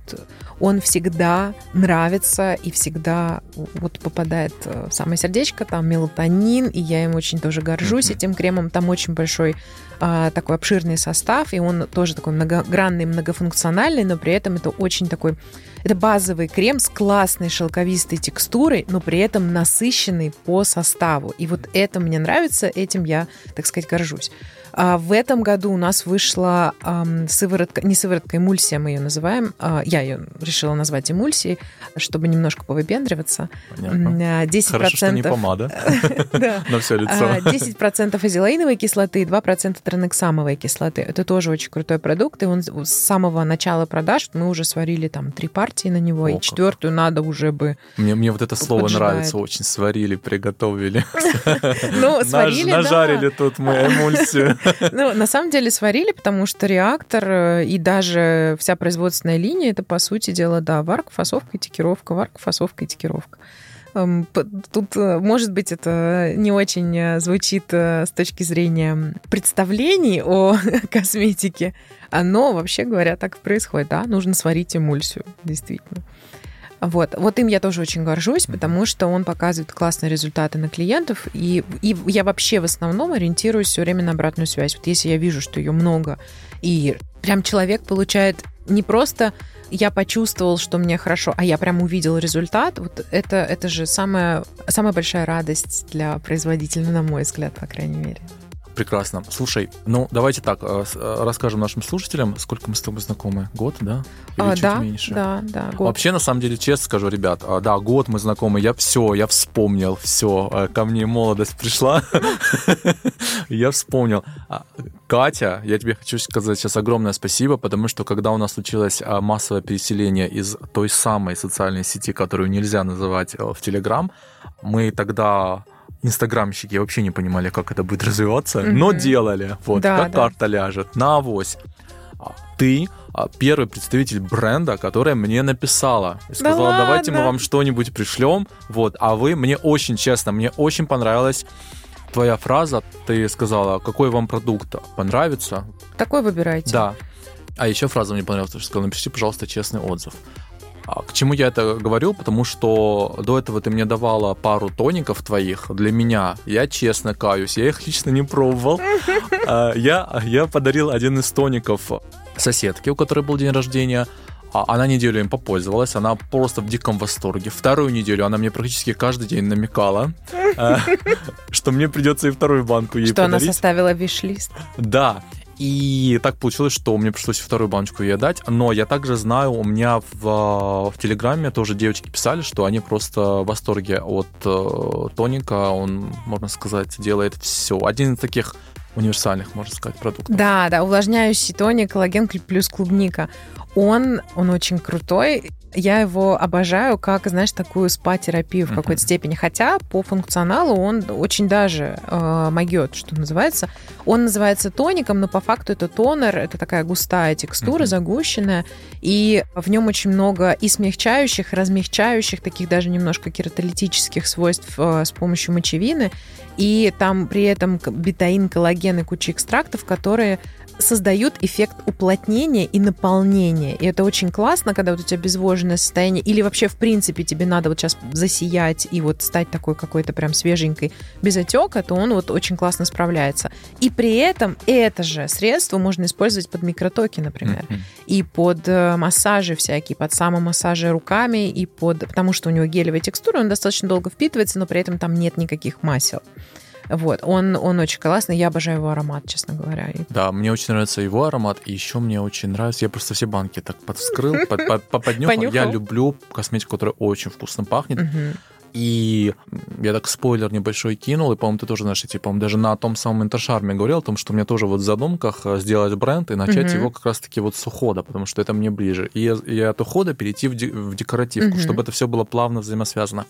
он всегда нравится и всегда вот попадает в самое сердечко, там мелатонин, и я им очень тоже горжусь mm-hmm. этим кремом. Там очень большой а, такой обширный состав, и он тоже такой многогранный, многофункциональный, но при этом это очень такой... Это базовый крем с классной шелковистой текстурой, но при этом насыщенный по составу. И вот это мне нравится, этим я, так сказать, горжусь. А в этом году у нас вышла эм, сыворотка, не сыворотка, эмульсия мы ее называем. Э, я ее решила назвать эмульсией, чтобы немножко повыпендриваться. Понятно. 10%... А, Хорошо, что не помада [laughs] [laughs] на все лицо. 10% а, азелаиновой кислоты и 2% транексамовой кислоты. Это тоже очень крутой продукт, и он с самого начала продаж, мы уже сварили там три партии, партии на него, О, и как. четвертую надо уже бы... Мне, мне вот это слово Поджидает. нравится очень. Сварили, приготовили. [laughs] Ну, сварили. Нажарили тут мы эмульсию. [laughs] Ну, на самом деле сварили, потому что реактор э, и даже вся производственная линия, это, по сути дела, да, варка, фасовка, этикировка, варка, фасовка, этикировка. Эм, Тут, э, может быть, это не очень э, звучит э, с точки зрения представлений о [laughs] косметике, но, вообще говоря, так и происходит, да, нужно сварить эмульсию, действительно. Вот. вот им я тоже очень горжусь, потому что он показывает классные результаты на клиентов, и, и я вообще в основном ориентируюсь все время на обратную связь. Вот если я вижу, что ее много, и прям человек получает не просто я почувствовал, что мне хорошо, а я прям увидел результат, вот это, это же самая, самая большая радость для производителя, на мой взгляд, по крайней мере. Прекрасно. Слушай, ну давайте так, э, э, расскажем нашим слушателям, сколько мы с тобой знакомы. Год, да? Или А, чуть да, меньше? да, да, год. Вообще, на самом деле, честно скажу, ребят, а, да, год мы знакомы, я все, я вспомнил, все, ко мне молодость пришла, [laughs] я вспомнил. А, Катя, я тебе хочу сказать сейчас огромное спасибо, потому что когда у нас случилось а, массовое переселение из той самой социальной сети, которую нельзя называть э, в Телеграм, мы тогда инстаграмщики вообще не понимали, как это будет развиваться, но Мгм. делали, вот, Да, как да. карта ляжет, на авось. А Ты а, первый представитель бренда, которая мне написала и сказала, давайте мы вам что-нибудь пришлем, вот, а вы, мне очень честно, мне очень понравилась твоя фраза, ты сказала, какой вам продукт понравится, Такой выбирайте. да. А еще фраза мне понравилась, что сказала, напишите, пожалуйста, честный отзыв. А К чему я это говорю? Потому что до этого ты мне давала пару тоников твоих для меня. Я честно каюсь, я их лично не пробовал. А, Я, я подарил один из тоников соседке, у которой был день рождения. А Она неделю им попользовалась, она просто в диком восторге. Вторую неделю она мне практически каждый день намекала, что мне придется и вторую банку ей Что она подарить. составила виш-лист. Да. И так получилось, что мне пришлось вторую баночку ей дать. Но я также знаю, у меня в, в Телеграме тоже девочки писали, что они просто в восторге от э, тоника. Он, можно сказать, делает все. Один из таких универсальных, можно сказать, продуктов. Да, да, увлажняющий тоник, коллаген плюс клубника. Он, он очень крутой. Я его обожаю как, знаешь, такую спа-терапию в какой-то степени. Хотя по функционалу он очень даже э, могет, что называется. Он называется тоником, но по факту это тонер, это такая густая текстура, Мгм. загущенная. И в нем очень много и смягчающих, и размягчающих, таких даже немножко кератолитических свойств э, с помощью мочевины. И там при этом бетаин, коллаген и куча экстрактов, которые создают эффект уплотнения и наполнения. И это очень классно, когда вот у тебя обезвоженное состояние, или вообще, в принципе, тебе надо вот сейчас засиять и вот стать такой какой-то прям свеженькой без отека, то он вот очень классно справляется. И при этом это же средство можно использовать под микротоки, например Мгм. и под э, массажи всякие, под самомассажи руками, и под... Потому что у него гелевая текстура, он достаточно долго впитывается, но при этом там нет никаких масел. Вот, он, он очень классный, я обожаю его аромат, честно говоря. Да, мне очень нравится его аромат, и еще мне очень нравится, я просто все банки так подвскрыл, под- под- поподнюхал. Я люблю косметику, которая очень вкусно пахнет. И я так спойлер небольшой кинул, и, по-моему, ты тоже, знаешь, типа, даже на том самом Интершарме говорил о том, что у меня тоже вот в задумках э, сделать бренд и начать Мгм. его как раз-таки вот с ухода, потому что это мне ближе. И, и от ухода перейти в, де- в декоративку, Мгм. чтобы это все было плавно взаимосвязано.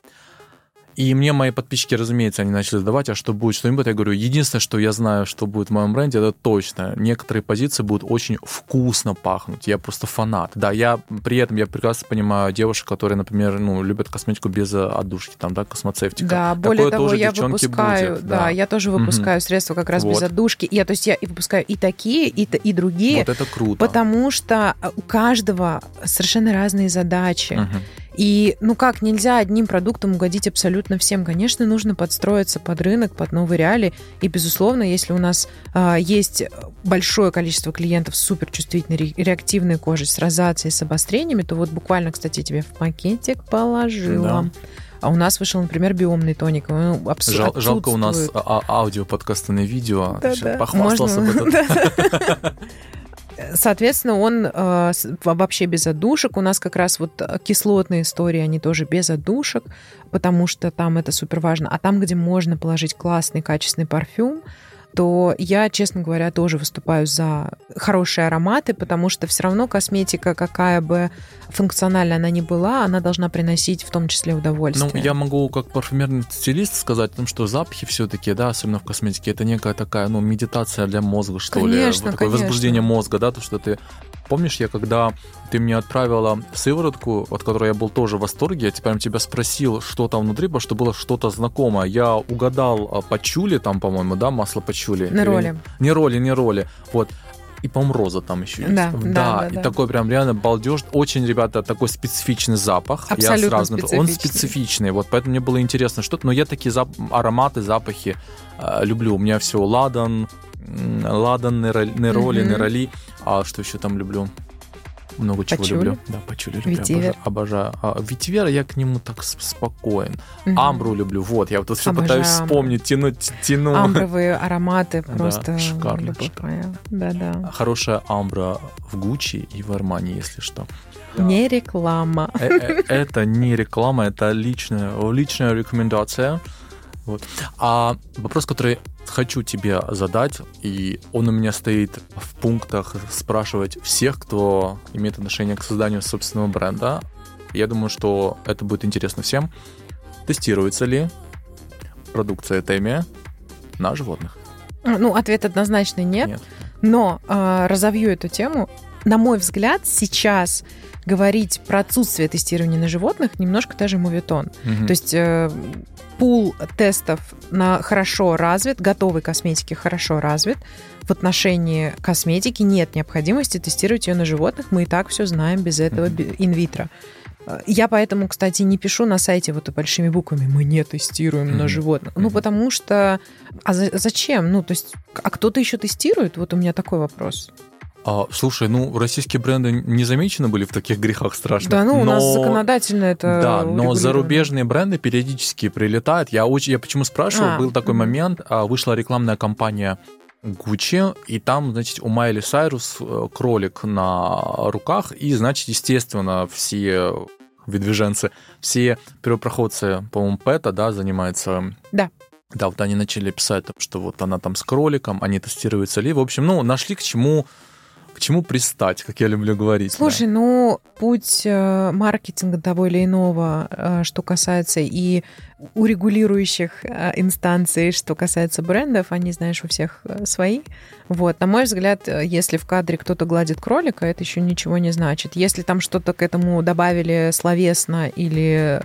И мне мои подписчики, разумеется, они начали задавать, а что будет, что-нибудь. Я говорю, единственное, что я знаю, что будет в моем бренде, это точно. Некоторые позиции будут очень вкусно пахнуть. Я просто фанат. Да, я при этом я прекрасно понимаю девушек, которые, например, ну, любят косметику без э, отдушки, там, да, космоцевтика. Да, Такое более того, тоже, я выпускаю, будет, да. да. я тоже выпускаю средства как раз без Вот. отдушки. Я, то есть я и выпускаю и такие, и, и другие, Вот это круто. потому что у каждого совершенно разные задачи. Мгм. И, ну как, нельзя одним продуктом угодить абсолютно всем. Конечно, нужно подстроиться под рынок, под новые реалии. И, безусловно, если у нас а, есть большое количество клиентов с суперчувствительной ре- реактивной кожей, с розацией, с обострениями, то вот буквально, кстати, тебе в пакетик положила. А у нас вышел, например, биомный тоник. Он абс- Жал- жалко у нас а- а- аудио подкаста на видео. Да-да. Сейчас Похвастался Можно- бы. [laughs] Соответственно, он э, вообще без отдушек. У нас как раз вот кислотные истории, они тоже без отдушек, потому что там это супер важно. А там, где можно положить классный, качественный парфюм, то я, честно говоря, тоже выступаю за хорошие ароматы, потому что все равно косметика, какая бы функциональная она ни была, она должна приносить в том числе удовольствие. Ну, я могу как парфюмерный стилист сказать том, что запахи все-таки, да, особенно в косметике, это некая такая, ну, медитация для мозга, что конечно, ли. Вот такое конечно. возбуждение мозга, да, то, что ты Помнишь, я когда ты мне отправила сыворотку, от которой я был тоже в восторге, я прям тебя спросил, что там внутри, потому что было что-то знакомое. Я угадал а, пачули, там, по-моему, да, масло пачули. Не роли. Не роли, не роли. Вот. И, по-моему, роза там еще есть. Да, да, да, и да. такой прям реально балдеж. Очень, ребята, такой специфичный запах. Абсолютно я сразу, Он специфичный. специфичный. Вот поэтому мне было интересно, что Но я такие зап- ароматы, запахи э, люблю. У меня все ладан, ладан, нероли, нероли, Мгм. нероли. А что еще там люблю? Много чего Пачули? люблю. Да, пачули люблю. Ветивер? Обожаю. обожаю. А, ветивер я к нему так спокоен. Мгм. Амбру люблю. Вот, я вот тут все Обожаю пытаюсь амбру. вспомнить, тянуть, тяну. Амбровые ароматы Да, просто шикарно, любовь шикарно. моя. Да-да. Хорошая амбра в Гуччи и в Армани, если что. Не реклама. Э, э, Это не реклама, это личная, личная рекомендация. Вот. А вопрос, который хочу тебе задать, и он у меня стоит в пунктах спрашивать всех, кто имеет отношение к созданию собственного бренда. Я думаю, что это будет интересно всем. Тестируется ли продукция Теми на животных? Ну, ответ однозначный нет. Но э, разовью эту тему. На мой взгляд, сейчас говорить про отсутствие тестирования на животных немножко даже мувитон. Мгм. То есть э, пул тестов на хорошо развит, готовой косметики хорошо развит. В отношении косметики нет необходимости тестировать ее на животных. Мы и так все знаем без этого би- инвитро. Э, Я поэтому, кстати, не пишу на сайте вот большими буквами «мы не тестируем на Мгм. животных». Ну, Мгм. потому что... А за- зачем? Ну, то есть, а кто-то еще тестирует? Вот у меня такой вопрос. А, слушай, ну, российские бренды не замечены были в таких грехах страшных. Да, ну, у нас но- законодательно это Да, но зарубежные бренды периодически прилетают. Я очень, я почему спрашивал, А, был такой момент, а, вышла рекламная кампания Gucci, и там, значит, у Майли Сайрус э, кролик на руках, и, значит, естественно, все выдвиженцы, все первопроходцы, по-моему, Пэта, да, занимаются... Да. Да, вот они начали писать, что вот она там с кроликом, они тестируются ли. В общем, ну, нашли к чему, чему пристать, как я люблю говорить. да. Слушай, ну, путь э, маркетинга того или иного, э, что касается и урегулирующих э, инстанций, что касается брендов, они, знаешь, у всех свои. Вот, на мой взгляд, если в кадре кто-то гладит кролика, это еще ничего не значит. Если там что-то к этому добавили словесно или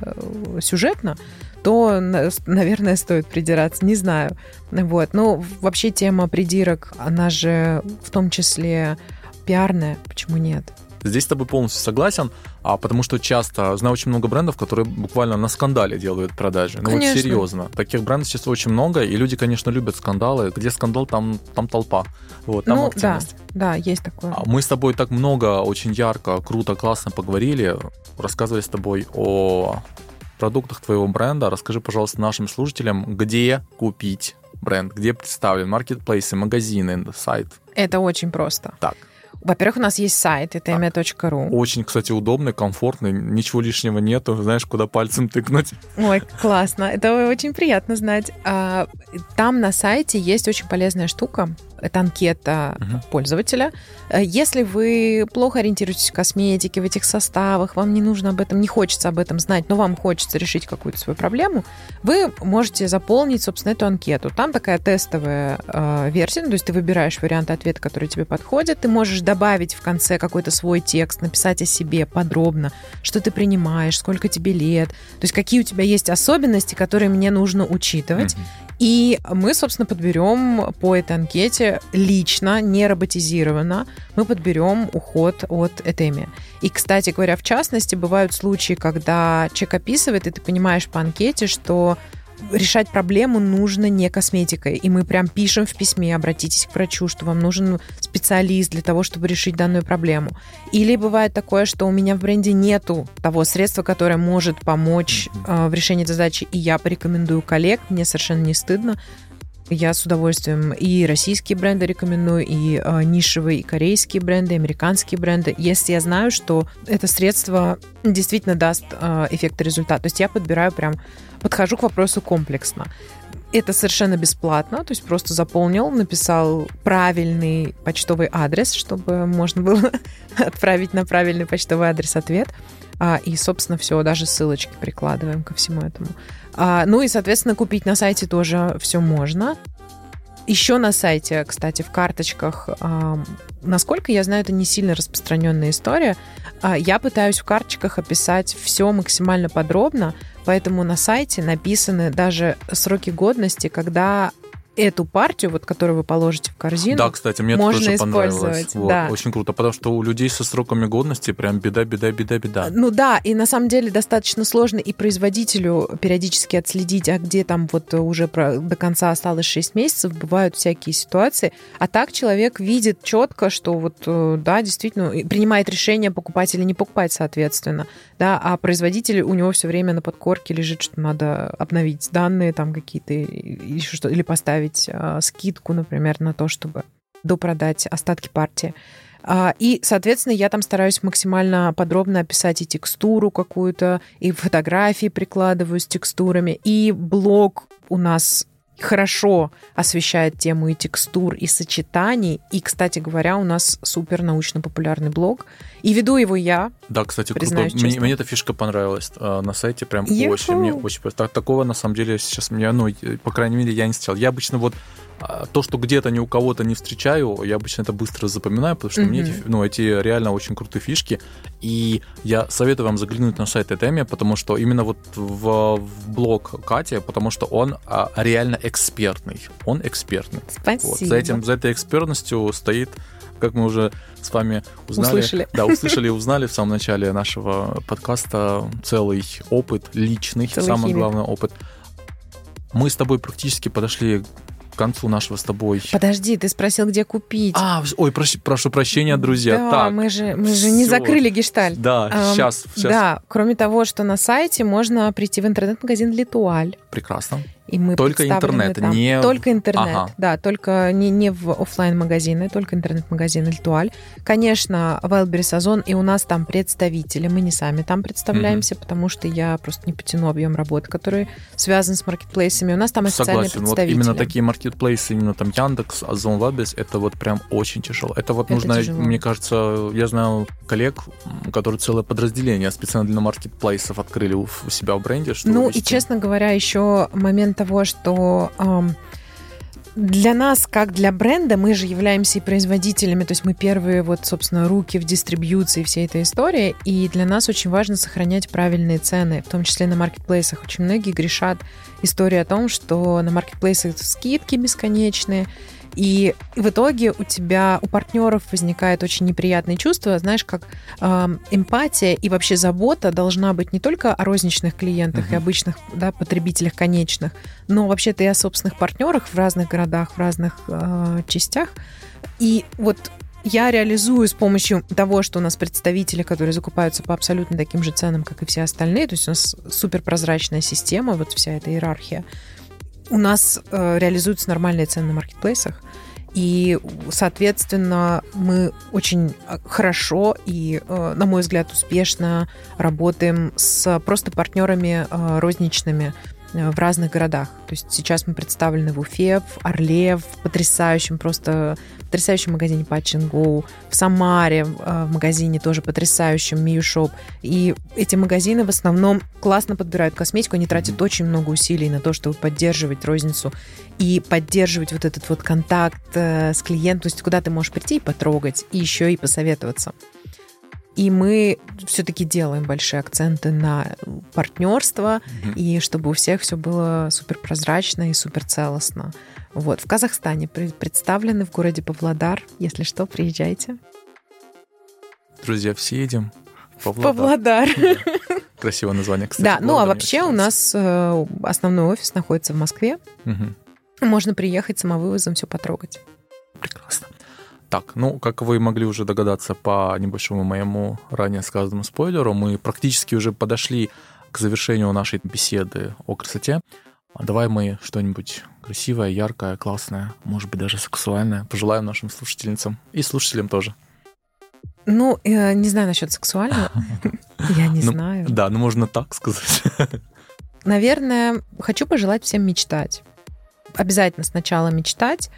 сюжетно, то, на- наверное, стоит придираться, не знаю. Вот. Но вообще тема придирок, она же в том числе пиарная, почему нет? Здесь с тобой полностью согласен, а потому что часто знаю очень много брендов, которые буквально на скандале делают продажи. Ну Конечно. вот серьезно. Таких брендов сейчас очень много, и люди, конечно, любят скандалы. Где скандал, там, там толпа. Вот, там ну, да, активность. да, есть такое. А Мы с тобой так много, очень ярко, круто, классно поговорили, рассказывали с тобой о продуктах твоего бренда. Расскажи, пожалуйста, нашим слушателям, где купить бренд, где представлен маркетплейсы, магазины, сайт. Это очень просто. Так. Во-первых, у нас есть сайт etm.ru. Очень, кстати, удобный, комфортный, ничего лишнего нету, знаешь, куда пальцем тыкнуть. Ой, [laughs] классно. Это очень приятно знать. А, Там на сайте есть очень полезная штука. Это анкета Мгм. пользователя. Э, Если вы плохо ориентируетесь в косметике, в этих составах, вам не нужно об этом, не хочется об этом знать, но вам хочется решить какую-то свою проблему, вы можете заполнить, собственно, эту анкету. Там такая тестовая э, версия, ну, то есть ты выбираешь варианты ответа, которые тебе подходят, ты можешь добавить в конце какой-то свой текст, написать о себе подробно, что ты принимаешь, сколько тебе лет, то есть какие у тебя есть особенности, которые мне нужно учитывать. Мгм. И мы, собственно, подберем по этой анкете лично, не роботизированно, мы подберем уход от Этеми. И, кстати говоря, в частности, бывают случаи, когда человек описывает, и ты понимаешь по анкете, что решать проблему нужно не косметикой. И мы прям пишем в письме, обратитесь к врачу, что вам нужен специалист для того, чтобы решить данную проблему. Или бывает такое, что у меня в бренде нету того средства, которое может помочь э, в решении этой задачи, и я порекомендую коллег, мне совершенно не стыдно. Я с удовольствием и российские бренды рекомендую, и э, нишевые, и корейские бренды, и американские бренды, если я знаю, что это средство действительно даст э, эффект и результат. То есть я подбираю прям, подхожу к вопросу комплексно. Это совершенно бесплатно, то есть просто заполнил, написал правильный почтовый адрес, чтобы можно было [laughs] отправить на правильный почтовый адрес ответ. А, и, собственно, все, даже ссылочки прикладываем ко всему этому. А, ну и, соответственно, купить на сайте тоже все можно. Еще на сайте, кстати, в карточках, а, насколько я знаю, это не сильно распространенная история. А, я пытаюсь в карточках описать все максимально подробно, поэтому на сайте написаны даже сроки годности, когда эту партию, вот, которую вы положите в корзину, Да, кстати, мне можно это тоже понравилось. Вот, да. Очень круто, потому что у людей со сроками годности прям беда, беда, беда, беда. Ну да, и на самом деле достаточно сложно и производителю периодически отследить, а где там вот уже про- до конца осталось 6 месяцев, бывают всякие ситуации. А так человек видит четко, что вот, э, да, действительно, принимает решение покупать или не покупать, соответственно. Да, а производитель, у него все время на подкорке лежит, что надо обновить данные там какие-то или что или поставить э, скидку, например, на то, чтобы допродать остатки партии. А, И, соответственно, я там стараюсь максимально подробно описать и текстуру какую-то, и фотографии прикладываю с текстурами, и блог у нас хорошо освещает тему и текстур, и сочетаний. И, кстати говоря, у нас супер научно-популярный блог. И веду его я. Да, кстати, круто. Мне, мне эта фишка понравилась э, на сайте, прям Юху. очень, мне очень. Так- такого на самом деле сейчас мне, ну, по крайней мере, я не встречал. Я обычно вот то, что где-то ни у кого-то не встречаю, я обычно это быстро запоминаю, потому что мне Мгм. эти, ну, эти реально очень крутые фишки. И я советую вам заглянуть на сайт Этеми, потому что именно вот в, в блог Кати, потому что он а, реально экспертный. Он экспертный. Спасибо. Вот. За, этим, за этой экспертностью стоит, как мы уже с вами узнали, Услышали. да, услышали и узнали в самом начале нашего подкаста целый опыт личный, Целый самый химик. главный опыт. Мы с тобой практически подошли к концу нашего с тобой. Подожди, ты спросил, где купить. А, ой, проси- прошу прощения, друзья. Да, так, мы же, мы же не закрыли гештальт. да, Ам, сейчас, сейчас. Да, кроме того, что на сайте можно прийти в интернет-магазин Литуаль. Прекрасно. И мы Только интернет, там. не Только интернет, Ага. да, только не, не в офлайн магазины только интернет-магазин Литуаль. Конечно, Wildberries Озон, и у нас там представители. Мы не сами там представляемся, потому что я просто не потяну объем работы, который связан с маркетплейсами. У нас там официальные Согласен. Вот представители. именно такие маркетплейсы, именно там Яндекс, Озон Вабис, это вот прям очень тяжело. Это вот Это нужно, тяжело. мне кажется, я знаю коллег, которые целое подразделение специально для маркетплейсов открыли у, себя в бренде. чтобы Ну и, честно говоря, еще момент того, что для нас, как для бренда, мы же являемся и производителями, то есть мы первые, вот, собственно, руки в дистрибьюции всей этой истории, и для нас очень важно сохранять правильные цены, в том числе на маркетплейсах. Очень многие грешат истории о том, что на маркетплейсах скидки бесконечные, и в итоге у тебя, у партнеров возникает очень неприятное чувство, знаешь, как эм, эмпатия и вообще забота должна быть не только о розничных клиентах и Мгм. обычных да, потребителях конечных, но вообще-то и о собственных партнерах в разных городах, в разных э, частях. И вот я реализую с помощью того, что у нас представители, которые закупаются по абсолютно таким же ценам, как и все остальные, то есть у нас суперпрозрачная система, вот вся эта иерархия, у нас э, реализуются нормальные цены на маркетплейсах. И, соответственно, мы очень э, хорошо и, э, на мой взгляд, успешно работаем с просто партнерами э, розничными в разных городах. То есть сейчас мы представлены в Уфе, в Орле, в потрясающем просто потрясающем магазине Patch and Go, в Самаре э, в магазине тоже потрясающем Мию Шоп. И эти магазины в основном классно подбирают косметику, они тратят очень много усилий на то, чтобы поддерживать розницу и поддерживать вот этот вот контакт э, с клиентом, то есть куда ты можешь прийти и потрогать, и еще и посоветоваться. И мы все-таки делаем большие акценты на партнерство, Мгм. и чтобы у всех все было супер прозрачно и супер целостно. Вот. В Казахстане пред- представлены в городе Павлодар. Если что, приезжайте. Друзья, все едем в Павлодар. Павлодар. [laughs] Красивое название, кстати. Да, ну а вообще у нас э, основной офис находится в Москве. Мгм. Можно приехать самовывозом, все потрогать. Прекрасно. Так, ну, как вы могли уже догадаться по небольшому моему ранее сказанному спойлеру, мы практически уже подошли к завершению нашей беседы о красоте. А Давай мы что-нибудь красивое, яркое, классное, может быть, даже сексуальное пожелаем нашим слушательницам и слушателям тоже. Ну, э, не знаю насчет сексуального. [laughs] Я не Ну, знаю. Да, ну можно так сказать. Наверное, хочу пожелать всем мечтать. обязательно сначала мечтать,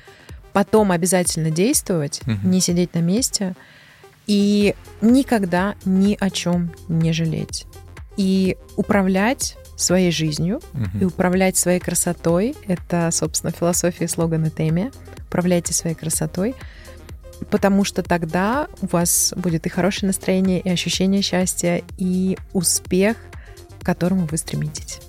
потом обязательно действовать, Мгм. не сидеть на месте и никогда ни о чем не жалеть. И управлять своей жизнью, Мгм. и управлять своей красотой. Это, собственно, философия и слоган Этеми. Управляйте своей красотой, потому что тогда у вас будет и хорошее настроение, и ощущение счастья, и успех, к которому вы стремитесь.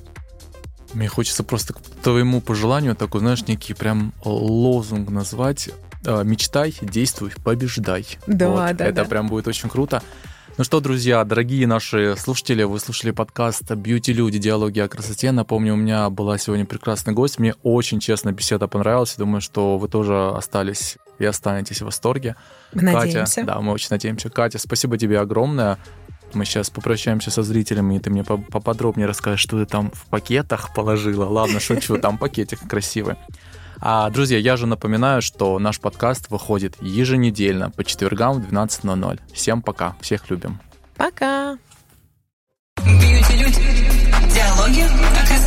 Мне хочется просто к твоему пожеланию такой, знаешь, некий прям лозунг назвать. Э, Мечтай, действуй, побеждай. Да, Вот, да, Это да. прям будет очень круто. Ну что, друзья, дорогие наши слушатели, вы слушали подкаст «Бьюти Люди. Диалоги о красоте». Напомню, у меня была сегодня прекрасный гость. Мне очень честно беседа понравилась. Думаю, что вы тоже остались и останетесь в восторге. Мы надеемся. Катя, да, мы очень надеемся. Катя, спасибо тебе огромное. Мы сейчас попрощаемся со зрителями, и ты мне по- поподробнее расскажешь, что ты там в пакетах положила. Ладно, шучу, там пакетик красивый. А, друзья, я же напоминаю, что наш подкаст выходит еженедельно по четвергам в 12.00. Всем пока, всех любим. Пока! Диалоги о.